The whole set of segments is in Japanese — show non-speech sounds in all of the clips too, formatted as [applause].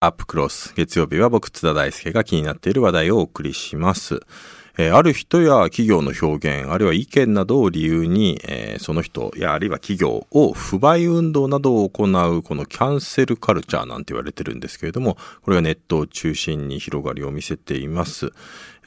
アップクロス。月曜日は僕、津田大輔が気になっている話題をお送りします。えーある人や企業の表現、あるいは意見などを理由に、えーその人やあるいは企業を不買運動などを行う、このキャンセルカルチャーなんて言われてるんですけれども、これがネットを中心に広がりを見せています。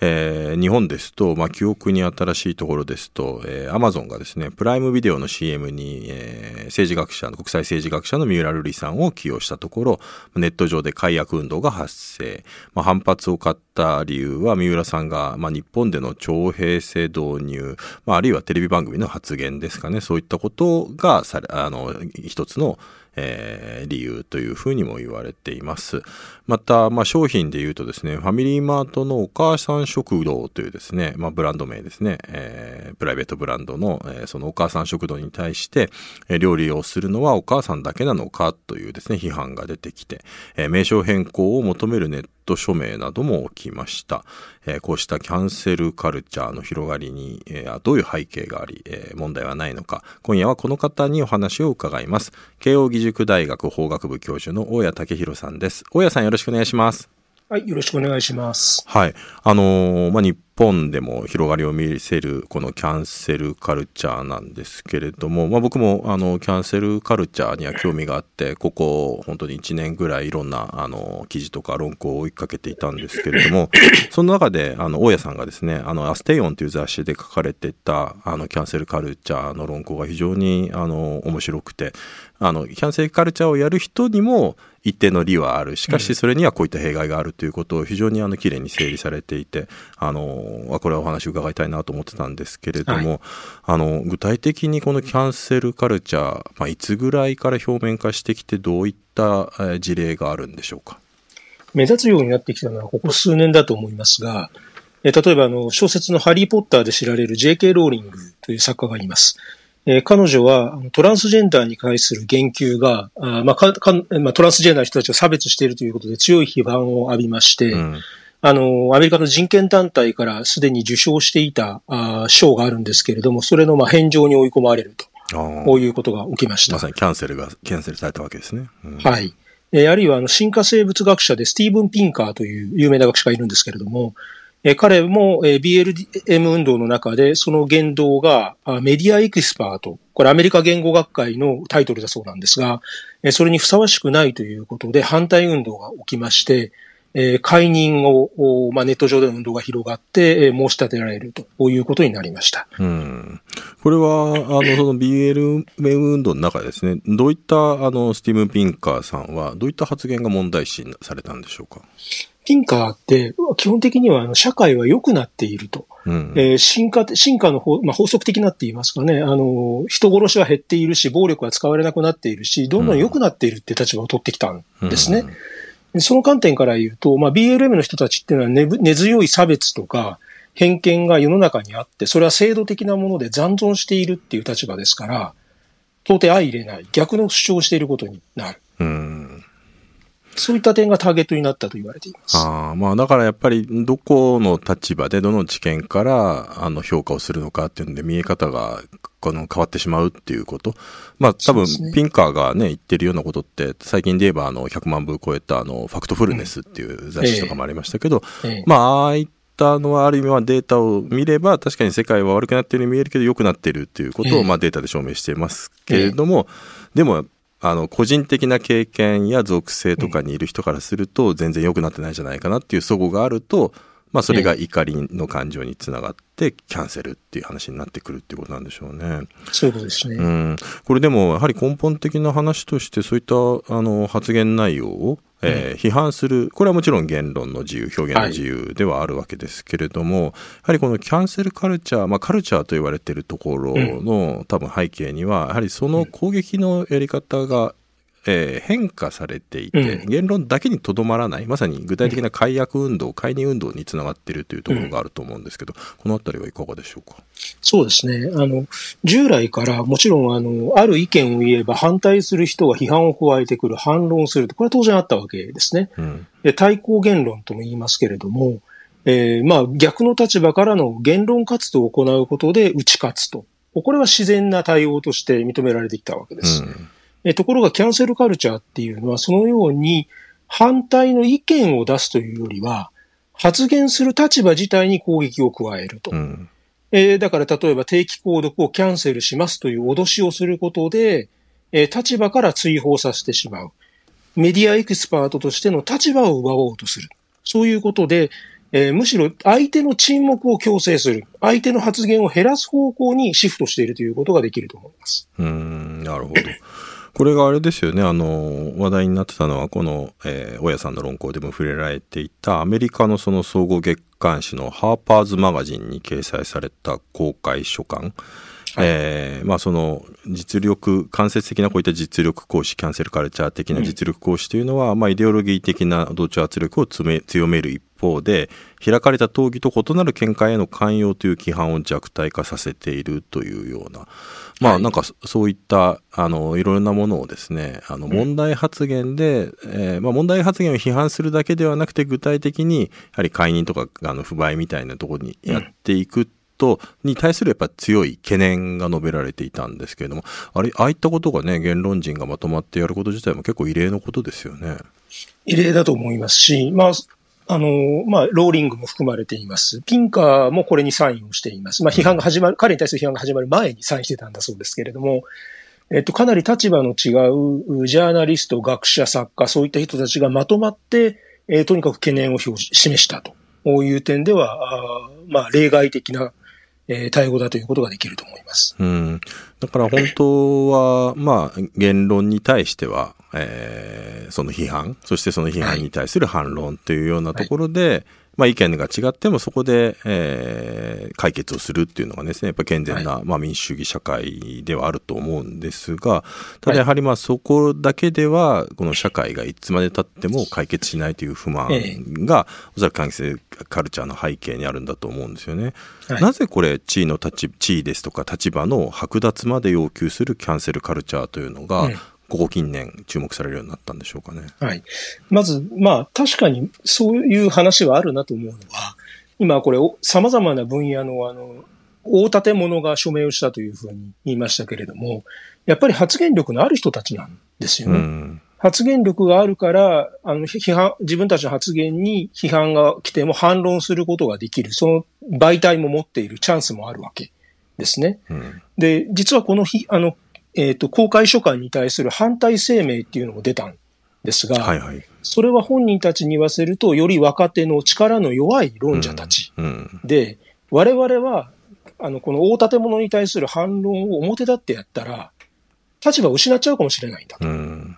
えー日本ですと、まあ、記憶に新しいところですと、えー、アマゾンがですね、プライムビデオの CM に、えー政治学者、国際政治学者の三浦瑠麗さんを起用したところ、ネット上で解約運動が発生。まあ、反発を買ってた理由は、三浦さんが、まあ、日本での徴兵制導入、まあ、あるいはテレビ番組の発言ですかね、そういったことがされ、あの、一つの、えー理由というふうにも言われています。また、まあ、商品で言うとですね、ファミリーマートのお母さん食堂というですね、まあ、ブランド名ですね、えープライベートブランドの、えーそのお母さん食堂に対して、えー料理をするのはお母さんだけなのかというですね、批判が出てきて、えー名称変更を求めるネット署名なども起きました。えーこうしたキャンセルカルチャーの広がりに、えーどういう背景があり、えー問題はないのか、今夜はこの方にお話を伺います。慶應義塾大学法学部教授の大谷武弘さんです。大谷さんよろしくお願いします。はい、よろしくお願いします。はい。あのーまあ、日本でも広がりを見せるこのキャンセルカルチャーなんですけれども、まあ、僕もあのキャンセルカルチャーには興味があって、ここ本当に1年ぐらいいろんなあの記事とか論考を追いかけていたんですけれども、[coughs] その中であの大家さんがですね、あのアステイオンという雑誌で書かれてたあのキャンセルカルチャーの論考が非常にあの面白くて、あのキャンセルカルチャーをやる人にも一定の利はある。しかしそれにはこういった弊害があるということを非常にあの綺麗に整理されていて、あの、あこれはお話を伺いたいなと思ってたんですけれども、あの、具体的にこのキャンセルカルチャー、まあ、いつぐらいから表面化してきてどういったえー事例があるんでしょうか？目立つようになってきたのはここ数年だと思いますが、えー例えばあの小説のハリー・ポッターで知られる J.K. ローリングという作家がいます。えー彼女はトランスジェンダーに対する言及が、あーまあかかまあ、トランスジェンダーの人たちを差別しているということで強い批判を浴びまして、うん。あの、アメリカの人権団体からすでに受賞していたあー賞があるんですけれども、それのまあ返上に追い込まれると、こういうことが起きましたま。さにキャンセルが、キャンセルされたわけですね。うんはい。えーあるいは、あの、進化生物学者でスティーブン・ピンカーという有名な学者がいるんですけれども、え彼も、え BLM 運動の中で、その言動が、メディアエキスパート、これアメリカ言語学会のタイトルだそうなんですが、えそれにふさわしくないということで反対運動が起きまして、え解任を、まあ、ネット上での運動が広がって、え申し立てられるということになりました。うん。これは、あの、その BLM 運動の中でですね、どういった、あの、スティーブン・ピンカーさんは、どういった発言が問題視されたんでしょうか？ピンカーって、基本的にはあの社会は良くなっていると。うん。えー進化、進化の法、まあ、法則的なって言いますかね、あの、人殺しは減っているし、暴力は使われなくなっているし、どんどん良くなっているって立場を取ってきたんですね。でその観点から言うと、まあ、BLM の人たちっていうのは根ぶ根強い差別とか偏見が世の中にあって、それは制度的なもので残存しているっていう立場ですから、到底相入れない、逆の主張をしていることになる。うん。そういった点がターゲットになったと言われています。ああ、まあだからやっぱりどこの立場でどの知見からあの評価をするのかっていうんで見え方がこの変わってしまうっていうこと。まあ多分ピンカーがね言ってるようなことって最近で言えばあの100万部超えたあのファクトフルネスっていう雑誌とかもありましたけど、ええ。まあああいったのはある意味はデータを見れば確かに世界は悪くなってるように見えるけど良くなってるっていうことええ。をまあデータで証明していますけれども、でもあの個人的な経験や属性とかにいる人からすると全然良くなってないじゃないかなっていう齟齬があると、まあ、それが怒りの感情につながってキャンセルっていう話になってくるっていうことなんでしょうね。そうですね。うん、これでもやはり根本的な話としてそういったあの発言内容を、えー批判するこれはもちろん言論の自由表現の自由ではあるわけですけれども、やはりこのキャンセルカルチャー、まあ、カルチャーと言われているところの、多分背景にはやはりその攻撃のやり方が、えー変化されていて、うん言論だけにとどまらないまさに具体的な解約運動、解任運動につながっているというところがあると思うんですけど、このあたりはいかがでしょうか？そうですね。あの、従来からもちろん、あの、ある意見を言えば反対する人が批判を加えてくる、反論すると、これは当然あったわけですね。うんで対抗言論とも言いますけれども、えーまあ逆の立場からの言論活動を行うことで打ち勝つと。これは自然な対応として認められてきたわけです。うんええところがキャンセルカルチャーっていうのはそのように反対の意見を出すというよりは、発言する立場自体に攻撃を加えると。うん。えーだから例えば定期購読をキャンセルしますという脅しをすることで、えー立場から追放させてしまう。メディアエキスパートとしての立場を奪おうとする。そういうことで、えーむしろ相手の沈黙を強制する。相手の発言を減らす方向にシフトしているということができると思います。うーん、なるほど。これがあれですよね、あの、話題になってたのは、この、えー、大家さんの論考でも触れられていた、アメリカのその総合月刊誌のハーパーズマガジンに掲載された公開書簡。えーまあその実力、間接的なこういった実力行使、キャンセルカルチャー的な実力行使というのは、まあイデオロギー的な同調圧力を強める一方で、開かれた討議と異なる見解への寛容という規範を弱体化させているというような、まあなんかそそういった、あの、いろいろなものをですね、あの、問題発言で、えーまあ問題発言を批判するだけではなくて、具体的に、やはり解任とか、あの、不買みたいなところにやっていくと、に対するやっぱ強い懸念が述べられていたんですけれども、あれ、ああいったことがね、言論人がまとまってやること自体も結構異例のことですよね。異例だと思いますし、まあ、あの、まあ、ローリングも含まれています。ピンカーもこれにサインをしています。まあ、批判が始まる、彼に対する批判が始まる前にサインしてたんだそうですけれども、えっと、かなり立場の違うジャーナリスト、学者、作家、そういった人たちがまとまって、えーとにかく懸念を表示示したという点では、あまあ、例外的な、えー対応だということができると思います。うん。だから本当は、まあ、言論に対しては、えーその批判、そしてその批判に対する反論というようなところで、まあ意見が違ってもそこで、えー解決をするっていうのがですね、やっぱ健全な、まあ民主主義社会ではあると思うんですが、ただやはりまあそこだけでは、この社会がいつまで経っても解決しないという不満えが、おそらく関係カルチャーの背景にあるんだと思うんですよね。はい。なぜこれ地位の立ち地位ですとか立場の剥奪まで要求するキャンセルカルチャーというのが、うんここ近年注目されるようになったんでしょうかね。はい。まず、まあ、確かにそういう話はあるなと思うのは、今これ、お様々な分野の、あの、大建物が署名をしたというふうに言いましたけれども、やっぱり発言力のある人たちなんですようね。ん。発言力があるから、あの、批判、自分たちの発言に批判が来ても反論することができる、その媒体も持っているチャンスもあるわけですね。うん。で、実はこの日、あの、えっ、と、公開書簡に対する反対声明っていうのも出たんですが、はいはい。それは本人たちに言わせると、より若手の力の弱い論者たちうん。で、我々は、あの、この大建物に対する反論を表立ってやったら、立場を失っちゃうかもしれないんだと。うん。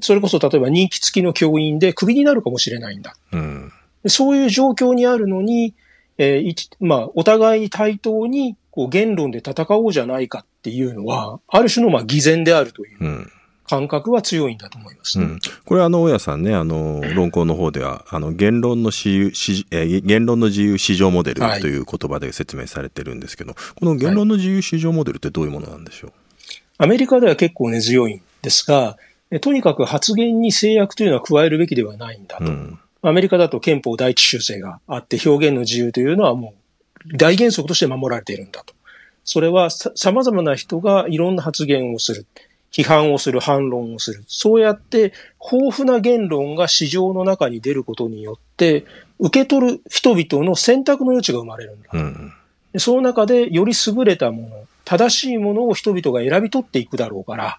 それこそ例えば任期付きの教員でクビになるかもしれないんだ。うん。でそういう状況にあるのに、えー一まあ、お互いに対等に、こう、言論で戦おうじゃないかっていうのは、ある種の、まあ、偽善であるといううん。感覚は強いんだと思いますね。うん、これはあの大家さんねあの論考の方ではあの言論の自由市えー言論の自由市場モデルはいという言葉で説明されてるんですけど、この言論の自由市場モデルってどういうものなんでしょう、アメリカでは結構根強いんですが、えとにかく発言に制約というのは加えるべきではないんだと。うんアメリカだと憲法第一修正があって表現の自由というのはもう大原則として守られているんだと。それはさ様々な人がいろんな発言をする。批判をする、反論をする。そうやって豊富な言論が市場の中に出ることによって、受け取る人々の選択の余地が生まれるんだ。うんでその中でより優れたもの、正しいものを人々が選び取っていくだろうから、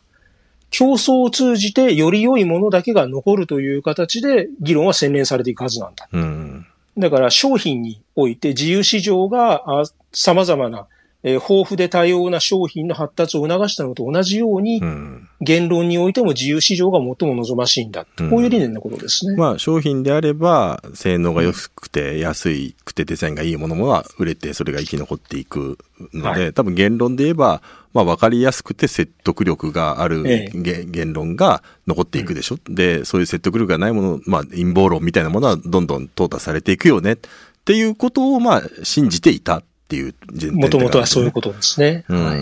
競争を通じてより良いものだけが残るという形で議論は洗練されていくはずなんだ。うんだから商品において自由市場が様々な、えー豊富で多様な商品の発達を促したのと同じように、うん。言論においても自由市場が最も望ましいんだ。うん。こういう理念のことですね。まあ商品であれば性能が良くて安いくてデザインがいいものが売れてそれが生き残っていくので、は多分言論で言えばまあ分かりやすくて説得力があるええ。げ言論が残っていくでしょ、でそういう説得力がないものまあ陰謀論みたいなものはどんどん淘汰されていくよね。っていうことをまあ信じていたっていう前提もともとはそういうこことですね。うんはい。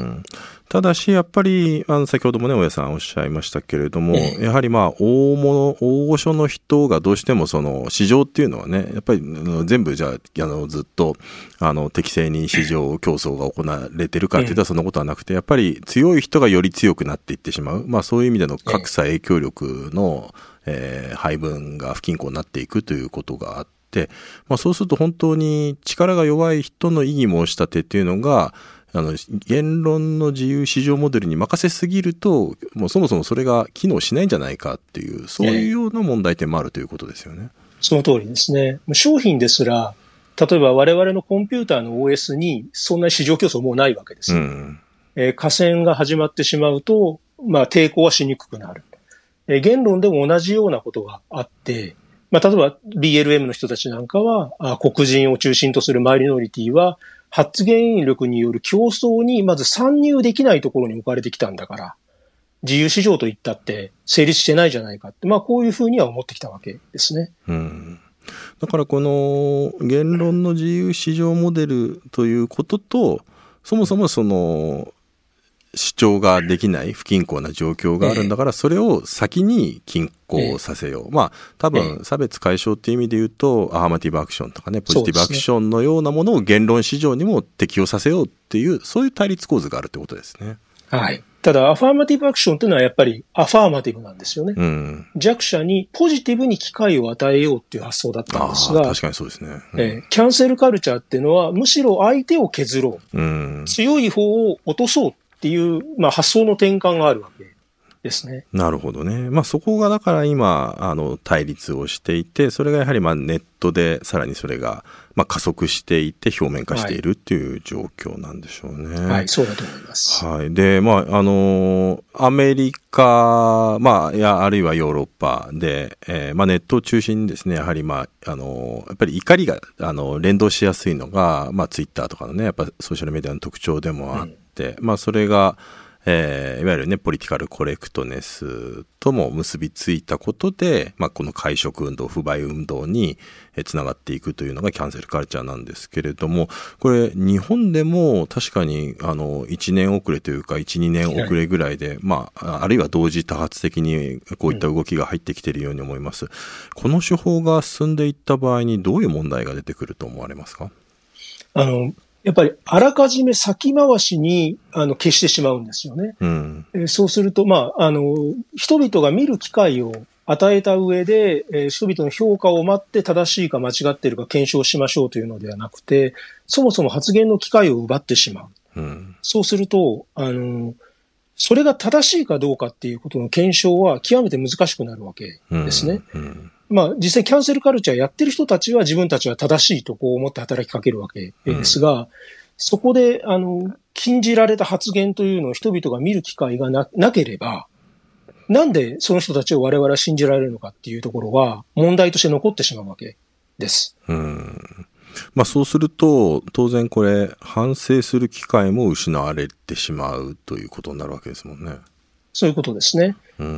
ただし、やっぱり、あの、先ほどもね、大家さんおっしゃいましたけれども、ええ、やはりまあ、大物、大御所の人がどうしてもその、市場っていうのはね、やっぱり全部じゃあ、あの、ずっと、あの、適正に市場競争が行われてるかっていうとそんなことはなくて、やっぱり強い人がより強くなっていってしまう。まあ、そういう意味での格差影響力の、えー、配分が不均衡になっていくということがあって、まあ、そうすると本当に力が弱い人の異議申し立てっていうのが、あの、言論の自由市場モデルに任せすぎると、もうそもそもそれが機能しないんじゃないかっていう、そういうような問題点もあるということですよね。その通りですね。商品ですら、例えば我々のコンピューターの OS にそんな市場競争もうないわけです。うん、えー、河川が始まってしまうと、まあ抵抗はしにくくなる。えー、言論でも同じようなことがあって、まあ例えば BLM の人たちなんかは、あ黒人を中心とするマイノリティは、発言力による競争にまず参入できないところに置かれてきたんだから、自由市場といったって成立してないじゃないかって、まあこういうふうには思ってきたわけですね。うん。だからこの言論の自由市場モデルということと、そもそもその主張ができない不均衡な状況があるんだから、それを先に均衡させよう。まあ、多分、差別解消っていう意味で言うと、アハマティブアクションとかね、ポジティブアクションのようなものを言論市場にも適用させようっていう、そういう対立構図があるってことですね。はい。ただ、アファーマティブアクションっていうのはやっぱりアファーマティブなんですよね。うん、弱者にポジティブに機会を与えようっていう発想だったんですが、確かにそうですね、うん、えー、キャンセルカルチャーっていうのは、むしろ相手を削ろう。うん、強い方を落とそうっていう、まあ、発想の転換があるわけですね。なるほどね。まあ、そこがだから今、あの、対立をしていて、それがやはりまあネットでさらにそれが、まあ、加速していて表面化しているっていう状況なんでしょうね。はい、はい、そうだと思います。はい。で、まあ、あの、アメリカ、まあ、いや、あるいはヨーロッパで、えー、まあ、ネットを中心にですね、やはりまあ、あの、やっぱり怒りが、あの、連動しやすいのが、まあ、ツイッターとかのね、やっぱソーシャルメディアの特徴でもあって、うん、まあ、それが、えー、いわゆるね、ポリティカルコレクトネスとも結びついたことで、まあ、この会食運動、不買運動につながっていくというのがキャンセルカルチャーなんですけれども、これ、日本でも確かに、あの、1年遅れというか、1、2年遅れぐらいで、まあ、あるいは同時多発的にこういった動きが入ってきているように思います。この手法が進んでいった場合にどういう問題が出てくると思われますか？あの、やっぱりあらかじめ先回しにあの消してしまうんですよね。うん、えそうすると、まあ、あの、人々が見る機会を与えた上で、えー、人々の評価を待って正しいか間違っているか検証しましょうというのではなくて、そもそも発言の機会を奪ってしまう。うん、そうすると、あの、それが正しいかどうかっていうことの検証は極めて難しくなるわけですね。うんうんまあ実際キャンセルカルチャーやってる人たちは自分たちは正しいとこう思って働きかけるわけですが、うん、そこで、あの、禁じられた発言というのを人々が見る機会がななければ、なんでその人たちを我々は信じられるのかっていうところは問題として残ってしまうわけです。うん。まあそうすると、当然これ、反省する機会も失われてしまうということになるわけですもんね。そういうことですね。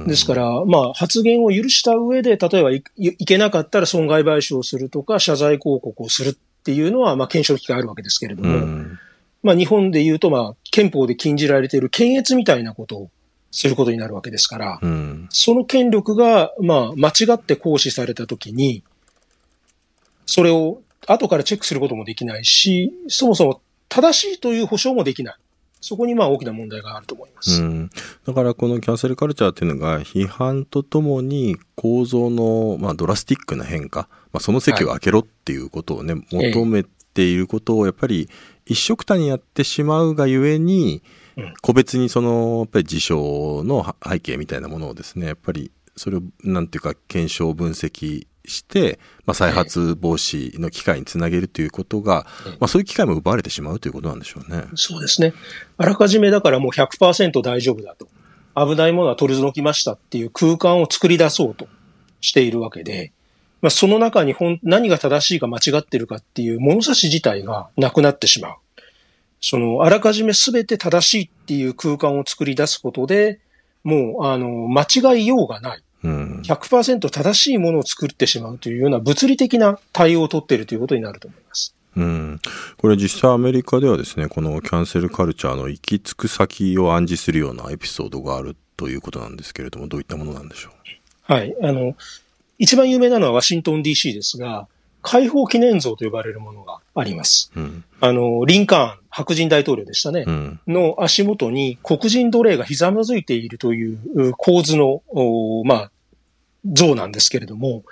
ですから、まあ、発言を許した上で、例えばいいけなかったら損害賠償をするとか、謝罪広告をするっていうのは、まあ、検証機会あるわけですけれども、まあ、日本で言うと、まあ、憲法で禁じられている検閲みたいなことをすることになるわけですから、その権力が、まあ、間違って行使されたときに、それを後からチェックすることもできないし、そもそも正しいという保証もできない。そこにまあ大きな問題があると思います。うん、だからこのキャンセルカルチャーっていうのが批判とともに構造のまあドラスティックな変化、まあ、その席を開けろっていうことをね、はい、求めていることをやっぱり一色たにやってしまうがゆえに、個別にそのやっぱり事象の背景みたいなものをですねやっぱりそれをなんていうか検証分析して、まあ、再発防止の機会につなげるということが、まあ、そういう機会も奪われてしまうということなんでしょうね。そうですね。あらかじめだからもう100%大丈夫だと。危ないものは取り除きましたっていう空間を作り出そうとしているわけで、まあ、その中に本何が正しいか間違ってるかっていう物差し自体がなくなってしまう。その、あらかじめ全て正しいっていう空間を作り出すことで、もう、あの、間違いようがない。100%正しいものを作ってしまうというような物理的な対応を取っているということになると思います。うん。これ実際アメリカではですね、このキャンセルカルチャーの行き着く先を暗示するようなエピソードがあるということなんですけれども、どういったものなんでしょう？はい。あの、一番有名なのはワシントン DC ですが、解放記念像と呼ばれるものがあります。うん、あの、リンカーン、白人大統領でしたね、うん、の足元に黒人奴隷がひざまずいているという構図の、まあ、像なんですけれども、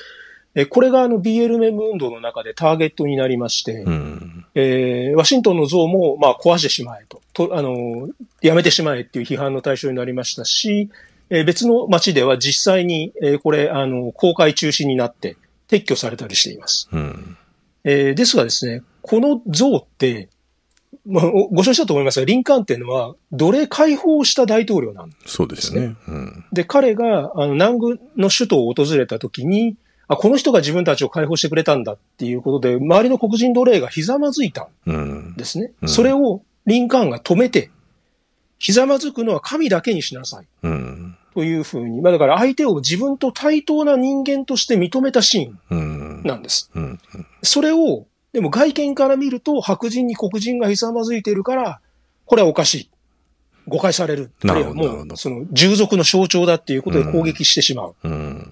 えこれがあの BLM 運動の中でターゲットになりまして、うん、えー、ワシントンの像もまあ壊してしまえと。と、あの、やめてしまえっていう批判の対象になりましたし、えー、別の街では実際に、えー、これ、あの、公開中止になって撤去されたりしています。うん、えー、ですがですね、この像って、まあ、ご承知だと思いますが、リンカーンっていうのは、奴隷解放した大統領なんです、ね、そうですね。うん、で、彼が、あの、南軍の首都を訪れた時に、あ、この人が自分たちを解放してくれたんだっていうことで、周りの黒人奴隷がひざまずいたんですね。うんうん、それをリンカーンが止めて、ひざまずくのは神だけにしなさい。うん、というふうに。まあだから相手を自分と対等な人間として認めたシーンなんです。それを、でも外見から見ると白人に黒人がひざまずいているから、これはおかしい。誤解される。なるほど。もう、その従属の象徴だっていうことで攻撃してしまう。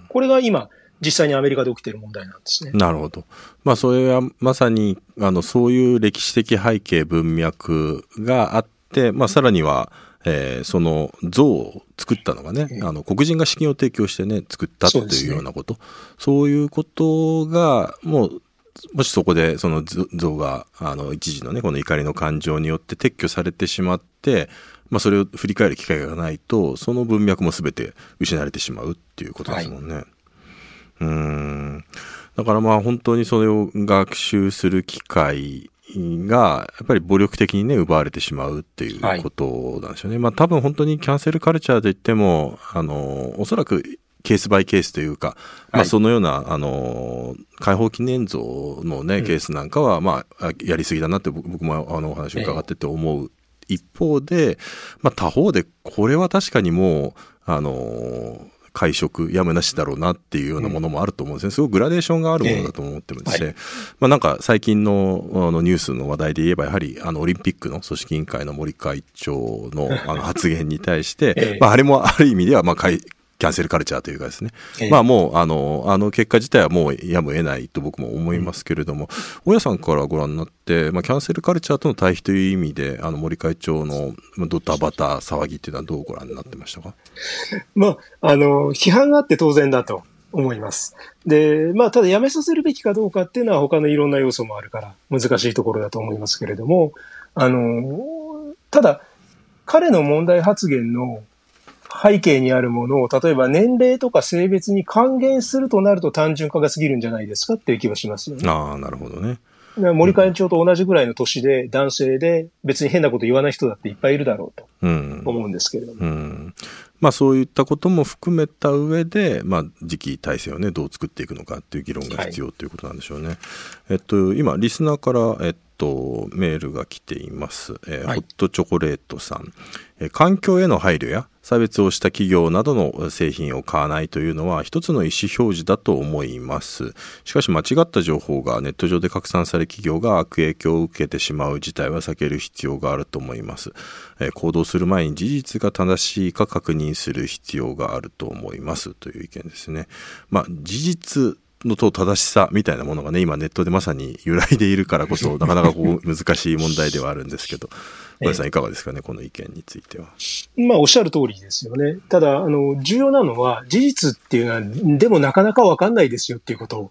これが今、実際にアメリカで起きている問題なんですね。なるほど。まあ、それはまさに、あの、そういう歴史的背景、文脈があって、まあ、さらには、えー、その像を作ったのがね、あの黒人が資金を提供してね作ったっていうようなことそう、ね,、いうことがもうもしそこでその像があの一時のねこの怒りの感情によって撤去されてしまって、まあ、それを振り返る機会がないとその文脈も全て失われてしまうっていうことですもんね。はいうん。だからまあ本当にそれを学習する機会が、やっぱり暴力的にね、奪われてしまうっていうことなんですよね。はい、まあ多分本当にキャンセルカルチャーといっても、あの、おそらくケースバイケースというか、まあそのような、あの、解放記念像のね、ケースなんかは、まあ、やりすぎだなって僕もあのお話を伺ってて思う。一方で、まあ他方で、これは確かにもう、あの、会食やむなしだろうなっていうようなものもあると思うんですね。すごくグラデーションがあるものだと思ってるんですね。はい、まあなんか最近のあのニュースの話題で言えばやはりあのオリンピックの組織委員会の森会長のあの発言に対して、[laughs] まああれもある意味ではまあキャンセルカルチャーというかですね、えー、まあもうあのあの結果自体はもうやむを得ないと僕も思いますけれども、大家さんからご覧になって、まあ、キャンセルカルチャーとの対比という意味であの森会長のドタバタ騒ぎっていうのはどうご覧になってましたか、まあ、あの批判があって当然だと思います。で、まあ、ただやめさせるべきかどうかっていうのは他のいろんな要素もあるから難しいところだと思いますけれども、あの、ただ、彼の問題発言の背景にあるものを、例えば年齢とか性別に還元するとなると単純化が過ぎるんじゃないですかっていう気はしますよね。ああ、なるほどね。森会長と同じぐらいの年で男性で別に変なこと言わない人だっていっぱいいるだろうと思うんですけれども。うん、うんまあそういったことも含めた上で、まあ次期体制をね、どう作っていくのかっていう議論が必要ということなんでしょうね。はい、えっと、今、リスナーから、えっと、メールが来ています。えーはい、ホットチョコレートさん。えー、環境への配慮や差別をした企業などの製品を買わないというのは一つの意思表示だと思います。しかし間違った情報がネット上で拡散され企業が悪影響を受けてしまう事態は避ける必要があると思います。え、行動する前に事実が正しいか確認する必要があると思いますという意見ですね。まあ事実のと正しさみたいなものがね、今ネットでまさに揺らいでいるからこそ、[laughs] なかなかこう難しい問題ではあるんですけど、小林さんいかがですかね、この意見については。まあ、おっしゃる通りですよね。ただ、あの、重要なのは、事実っていうのは、でもなかなかわかんないですよっていうこと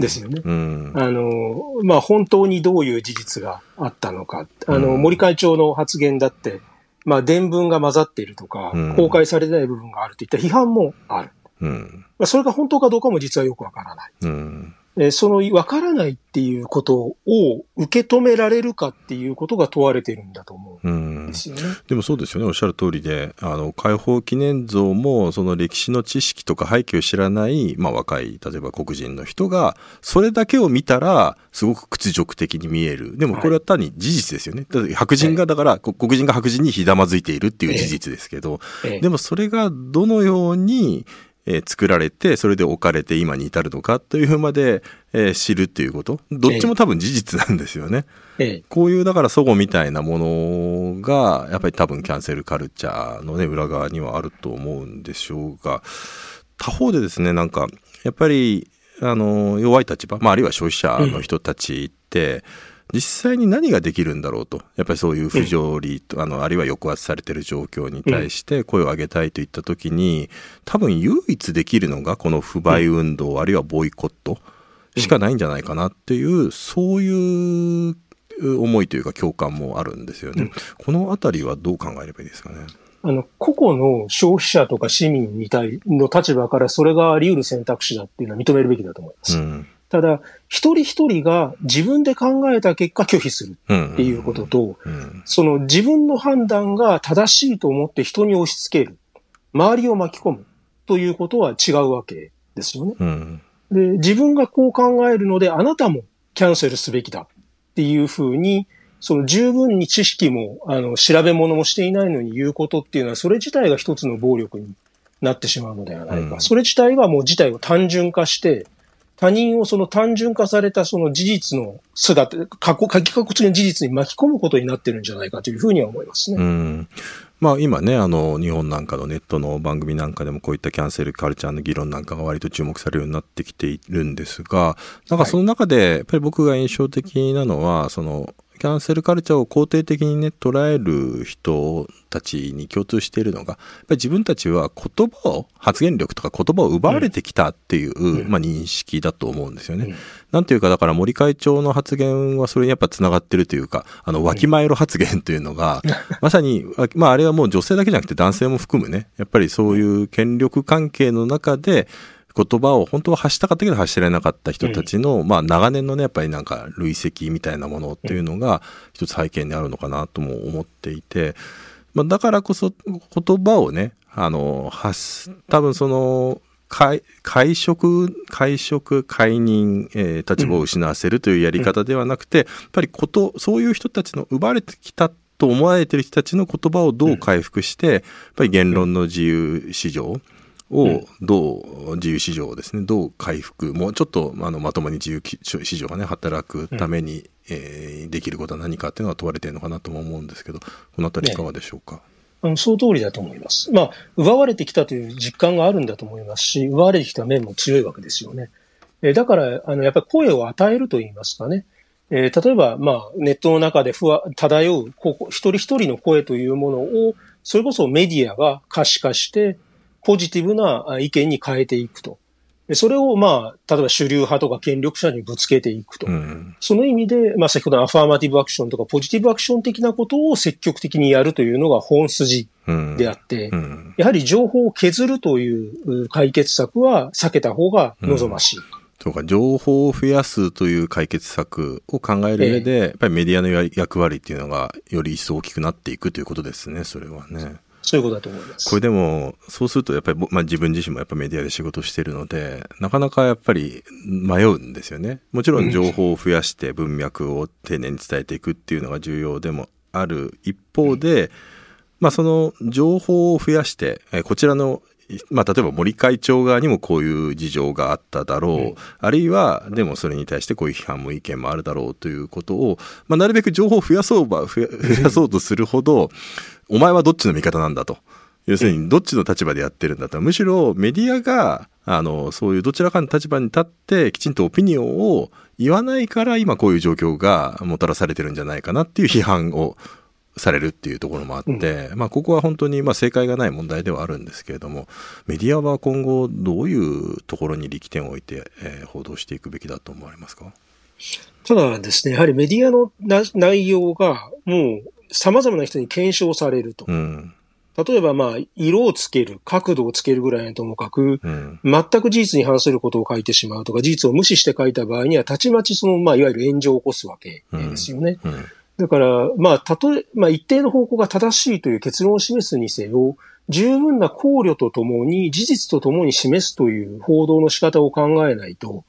ですよね。うん、あの、まあ、本当にどういう事実があったのか。あの、森会長の発言だって、まあ、伝聞が混ざっているとか、公開されてない部分があるといった批判もある。うん、まあ、それが本当かどうかも実はよくわからない。うんえそのわからないっていうことを受け止められるかっていうことが問われてるんだと思うんですよね。でもそうですよね。おっしゃる通りで、あの、解放記念像もその歴史の知識とか背景を知らない、まあ若い、例えば黒人の人が、それだけを見たら、すごく屈辱的に見える。でもこれは単に事実ですよね。はい、白人が、だから、黒人が白人にひだまずいているっていう事実ですけど、でもそれがどのように、えー作られて、それで置かれて今に至るのかというまで、えー知るっていうこと？どっちも多分事実なんですよね。ええ。こういうだから祖母みたいなものが、やっぱり多分キャンセルカルチャーのね、裏側にはあると思うんでしょうが、他方でですね、なんか、やっぱり、あの、弱い立場、まあ、あるいは消費者の人たちって、実際に何ができるんだろうと。やっぱりそういう不条理と、あの、あるいは抑圧されてる状況に対して声を上げたいといったときに、多分唯一できるのがこの不買運動、あるいはボイコットしかないんじゃないかなっていう、そういう思いというか共感もあるんですよね。このあたりはどう考えればいいですかね？あの、個々の消費者とか市民に対の立場からそれがあり得る選択肢だっていうのは認めるべきだと思います。うん。ただ、一人一人が自分で考えた結果拒否するうん。っていうことと、うん。その自分の判断が正しいと思って人に押し付ける。周りを巻き込むということは違うわけですよね。うん。で、自分がこう考えるので、あなたもキャンセルすべきだっていうふうに、その十分に知識も、あの、調べ物もしていないのに言うことっていうのは、それ自体が一つの暴力になってしまうのではないか。うんそれ自体がもう事態を単純化して、他人をその単純化されたその事実の姿、過去、書き隠しの事実に巻き込むことになってるんじゃないかというふうには思いますね。うん。まあ今ね、あの、日本なんかのネットの番組なんかでもこういったキャンセルカルチャーの議論なんかが割と注目されるようになってきているんですが、なんかその中で、やっぱり僕が印象的なのは、その、キャンセルカルチャーを肯定的にね、捉える人たちに共通しているのが、やっぱり自分たちは言葉を、発言力とか言葉を奪われてきたっていう、ん。まあ認識だと思うんですよね。うん。なんていうか、だから森会長の発言はそれにやっぱ繋がってるというか、あの、わきまえろ発言というのが、[laughs] まさに、わまああれはもう女性だけじゃなくて男性も含むね、やっぱりそういう権力関係の中で、言葉を本当は発したかったけど発しられなかった人たちの、まあ長年のね、やっぱりなんか累積みたいなものっていうのが一つ背景にあるのかなとも思っていて、まあだからこそ言葉をね、あの、発す、多分その、会会食、会食、解任、えー立場を失わせるというやり方ではなくて、やっぱりこと、そういう人たちの奪われてきたと思われている人たちの言葉をどう回復して、やっぱり言論の自由市場をどう、自由市場をですね、どう回復、もうちょっとあのまともに自由市場がね、働くために、えーできることは何かっていうのは問われているのかなとも思うんですけど、このあたりいかがでしょうか？あの、その通りだと思います。まあ、奪われてきたという実感があるんだと思いますし、奪われてきた面も強いわけですよね。えーだから、あの、やっぱり声を与えると言いますかね。えー例えば、まあ、ネットの中でふわ漂う、ここ一人一人の声というものを、それこそメディアが可視化して、ポジティブなあ意見に変えていくと。でそれを、まあ、例えば主流派とか権力者にぶつけていくと。うん。その意味で、まあ、先ほどのアファーマティブアクションとかポジティブアクション的なことを積極的にやるというのが本筋うん。であって、うん。やはり情報を削るというう解決策は避けた方が望ましい。そうか、情報を増やすという解決策を考える上で、やっぱりメディアのや役割っていうのがより一層大きくなっていくということですね、それはね。そういうことだと思います。これでも、そうするとやっぱりぼ、まあ、自分自身もやっぱメディアで仕事してるので、なかなかやっぱり迷うんですよね。もちろん情報を増やして文脈を丁寧に伝えていくっていうのが重要でもある一方で、まあその情報を増やして、えーこちらのまあ、例えば森会長側にもこういう事情があっただろう、うんあるいは、でもそれに対してこういう批判も意見もあるだろうということを、まあ、なるべく情報を増やそうば、増や増やそうとするほど、お前はどっちの味方なんだと。要するに、どっちの立場でやってるんだと。むしろメディアが、あの、そういうどちらかの立場に立って、きちんとオピニオンを言わないから、今こういう状況がもたらされてるんじゃないかなっていう批判をされるっていうところもあって、まあ、ここは本当に、まあ、正解がない問題ではあるんですけれども、メディアは今後、どういうところに力点を置いて、えー報道していくべきだと思われますか？ただですね、やはりメディアのな内容がもう様々な人に検証されると。うん。例えばまあ、色をつける、角度をつけるぐらいのともかく、うん。全く事実に反することを書いてしまうとか、事実を無視して書いた場合には、たちまちその、まあ、いわゆる炎上を起こすわけですよね。うん。だから、まあ、たとえ、まあ、一定の方向が正しいという結論を示すにせよ、十分な考慮とともに、事実とともに示すという報道の仕方を考えないと、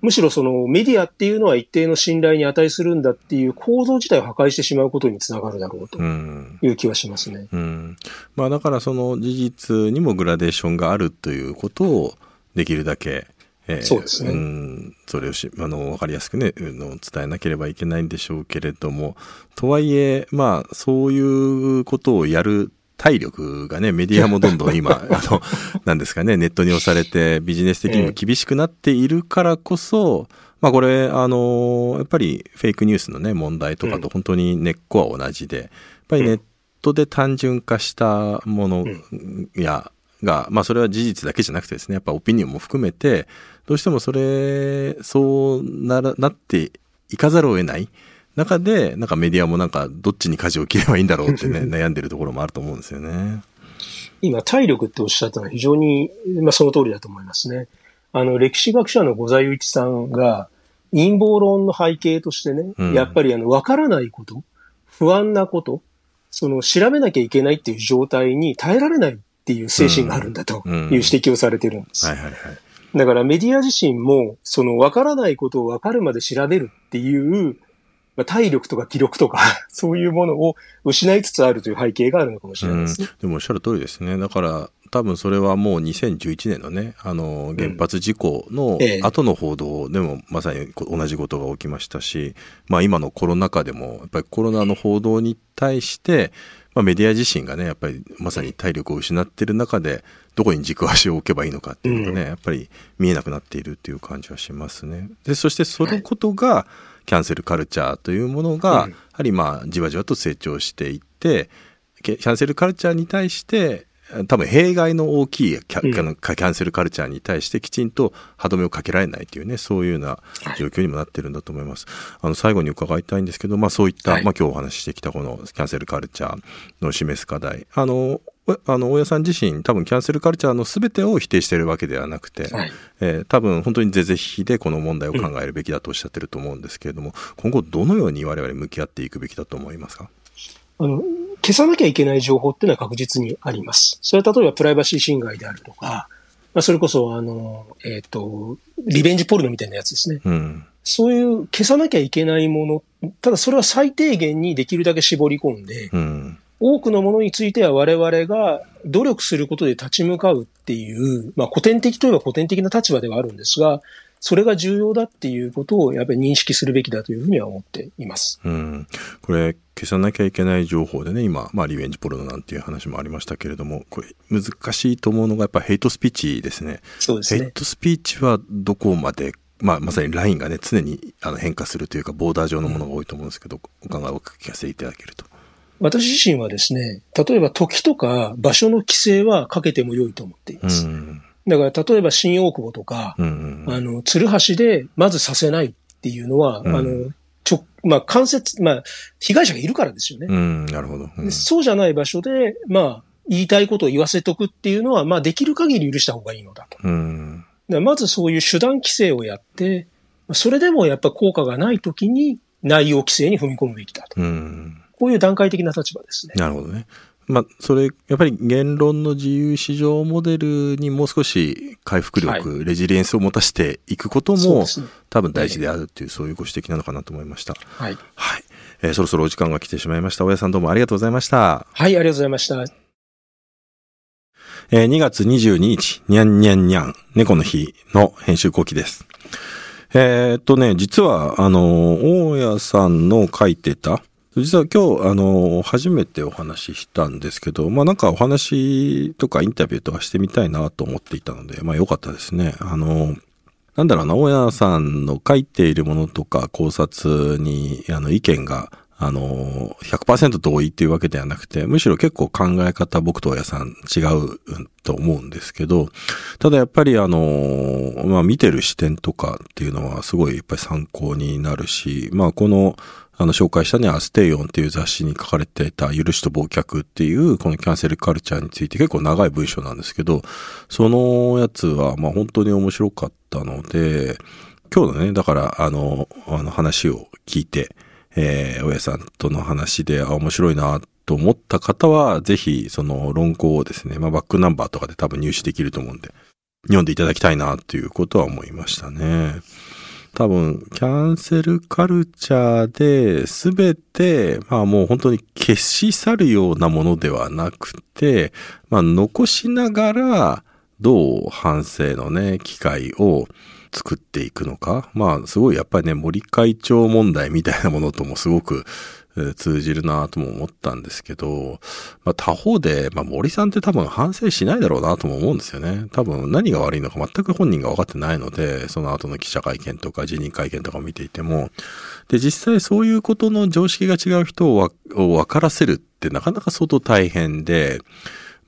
むしろそのメディアっていうのは一定の信頼に値するんだっていう構造自体を破壊してしまうことにつながるだろうという気はしますね。うん、うん、まあだからその事実にもグラデーションがあるということをできるだけえー、そうですね。うん、それをし、あの、わかりやすくね、の伝えなければいけないんでしょうけれども、とはいえ、まあ、そういうことをやる体力がね、メディアもどんどん [laughs] 今、あの、なんですかね、ネットに押されてビジネス的にも厳しくなっているからこそ、まあこれ、あの、やっぱりフェイクニュースのね、問題とかと本当に根っこは同じで、やっぱりネットで単純化したものや、が、まあそれは事実だけじゃなくてですね、やっぱオピニオンも含めて、どうしてもそれ、そうなら、なっていかざるを得ない中で、なんかメディアもなんかどっちに舵を切ればいいんだろうってね、[laughs] 悩んでるところもあると思うんですよね。今、体力っておっしゃったのは非常に、まあその通りだと思いますね。あの、歴史学者の五座雄一さんが、陰謀論の背景としてね、うん、やっぱりあの、わからないこと、不安なこと、その、調べなきゃいけないっていう状態に耐えられないっていう精神があるんだという指摘をされてるんです。だからメディア自身も、その分からないことを分かるまで調べるっていう、まあ、体力とか記録とか [laughs] そういうものを失いつつあるという背景があるのかもしれないですね。でもおっしゃる通りですね。だから、多分それはもう2011年のね、あの、原発事故の後の報道でもまさに同じことが起きましたし、まあ今のコロナ禍でも、やっぱりコロナの報道に対して、まあ、メディア自身がね、やっぱりまさに体力を失っている中で、どこに軸足を置けばいいのかっていうのがね、やっぱり見えなくなっているっていう感じはしますね。で、そしてそのことが、キャンセルカルチャーというものが、やはりまあ、じわじわと成長していって、キャンセルカルチャーに対して、多分弊害の大きいキャ,、キャンセルカルチャーに対してきちんと歯止めをかけられないというね、そういうような状況にもなってるんだと思います。あの、最後に伺いたいんですけど、まあそういった、はい、まあ今日お話ししてきたこのキャンセルカルチャーの示す課題。あの、あの大家さん自身多分キャンセルカルチャーの全てを否定しているわけではなくて、はい、えー、多分本当に是々非でこの問題を考えるべきだとおっしゃってると思うんですけれども、うん、今後どのように我々向き合っていくべきだと思いますか？あの、消さなきゃいけない情報っていうのは確実にあります。それは例えばプライバシー侵害であるとか、まあ、それこそ、あの、えっ、ー、と、リベンジポルノみたいなやつですね。うん、そういう消さなきゃいけないもの、ただそれは最低限にできるだけ絞り込んで、うん、多くのものについては我々が努力することで立ち向かうっていう、まあ古典的といえば古典的な立場ではあるんですが、それが重要だっていうことをやっぱり認識するべきだというふうには思っています。うん。これ、消さなきゃいけない情報でね、今、まあ、リベンジポルノなんていう話もありましたけれども、これ、難しいと思うのが、やっぱヘイトスピーチですね。そうですね。ヘイトスピーチはどこまで、まあ、まさにラインがね、常にあの変化するというか、ボーダー上のものが多いと思うんですけど、お考えをお聞かせいただけると。私自身はですね、例えば時とか場所の規制はかけても良いと思っています。うんだから、例えば新大久保とか、うんうん、あの、鶴橋でまずさせないっていうのは、うん、あの、ちょ、まあ、間接、まあ、被害者がいるからですよね。うん、なるほど、うん、そうじゃない場所で、まあ、言いたいことを言わせとくっていうのは、まあ、できる限り許した方がいいのだと。うん、まずそういう手段規制をやって、それでもやっぱ効果がないときに内容規制に踏み込むべきだと。うん、こういう段階的な立場ですね。なるほどね。まあ、それ、やっぱり言論の自由市場モデルにもう少し回復力、はい、レジリエンスを持たせていくことも、ね、多分大事であるっていう、そういうご指摘なのかなと思いました。はい。はい。えー、そろそろお時間が来てしまいました。大家さんどうもありがとうございました。はい、ありがとうございました。えー、2月22日、にゃんにゃんにゃん、猫の日の編集後期です。えー、っとね、実は、あの、大家さんの書いてた、実は今日、あの、初めてお話ししたんですけど、まあなんかお話とかインタビューとかしてみたいなと思っていたので、まあよかったですね。あの、なんだろうな、大家さんの書いているものとか考察に、あの、意見が、あの、100%同意っていうわけではなくて、むしろ結構考え方僕と大家さん違うと思うんですけど、ただやっぱりあの、まあ見てる視点とかっていうのはすごいやっぱり参考になるし、まあこの、あの、紹介したね、アステイオンっていう雑誌に書かれていた、許しと忘却っていう、このキャンセルカルチャーについて結構長い文章なんですけど、そのやつは、まあ本当に面白かったので、今日のね、だから、あの、あの話を聞いて、えー、親さんとの話で、あ、面白いな、と思った方は、ぜひ、その論考をですね、まあバックナンバーとかで多分入手できると思うんで、読んでいただきたいな、ということは思いましたね。多分、キャンセルカルチャーで全て、まあもう本当に消し去るようなものではなくて、まあ残しながら、どう反省のね、機会を作っていくのか。まあ、すごいやっぱりね、森会長問題みたいなものともすごく通じるなとも思ったんですけど、まあ、他方で、まあ、森さんって多分反省しないだろうなとも思うんですよね。多分何が悪いのか全く本人が分かってないので、その後の記者会見とか辞任会見とかを見ていても、で、実際そういうことの常識が違う人を分からせるってなかなか相当大変で、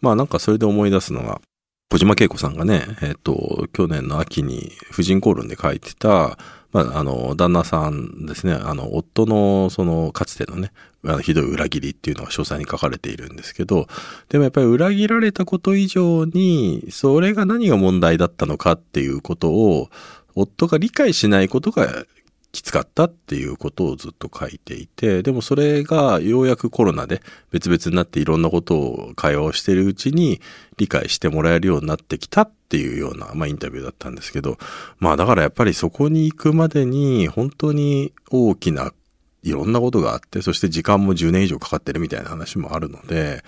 まあなんかそれで思い出すのが、小島恵子さんがね、えっ、と、去年の秋に婦人コールンで書いてた、まあ、あの、旦那さんですね、あの、夫の、その、かつてのね、あのひどい裏切りっていうのが詳細に書かれているんですけど、でもやっぱり裏切られたこと以上に、それが何が問題だったのかっていうことを、夫が理解しないことがきつかったっていうことをずっと書いていて、でもそれがようやくコロナで別々になっていろんなことを会話をしているうちに理解してもらえるようになってきたっていうような、まあインタビューだったんですけど、まあだからやっぱりそこに行くまでに本当に大きないろんなことがあって、そして時間も10年以上かかってるみたいな話もあるので、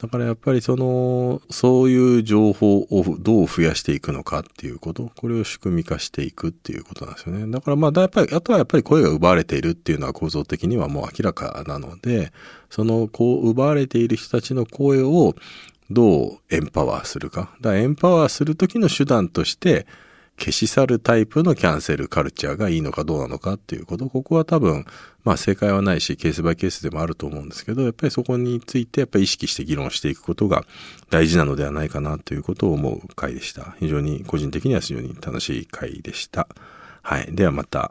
だからやっぱりその、そういう情報をどう増やしていくのかっていうこと、これを仕組み化していくっていうことなんですよね。だからまあ、やっぱり、あとはやっぱり声が奪われているっていうのは構造的にはもう明らかなので、そのこう奪われている人たちの声をどうエンパワーするか。だからエンパワーするときの手段として、消し去るタイプのキャンセルカルチャーがいいのかどうなのかっていうこと、ここは多分、まあ正解はないし、ケースバイケースでもあると思うんですけど、やっぱりそこについてやっぱり意識して議論していくことが大事なのではないかなということを思う回でした。非常に個人的には非常に楽しい回でした。はい。ではまた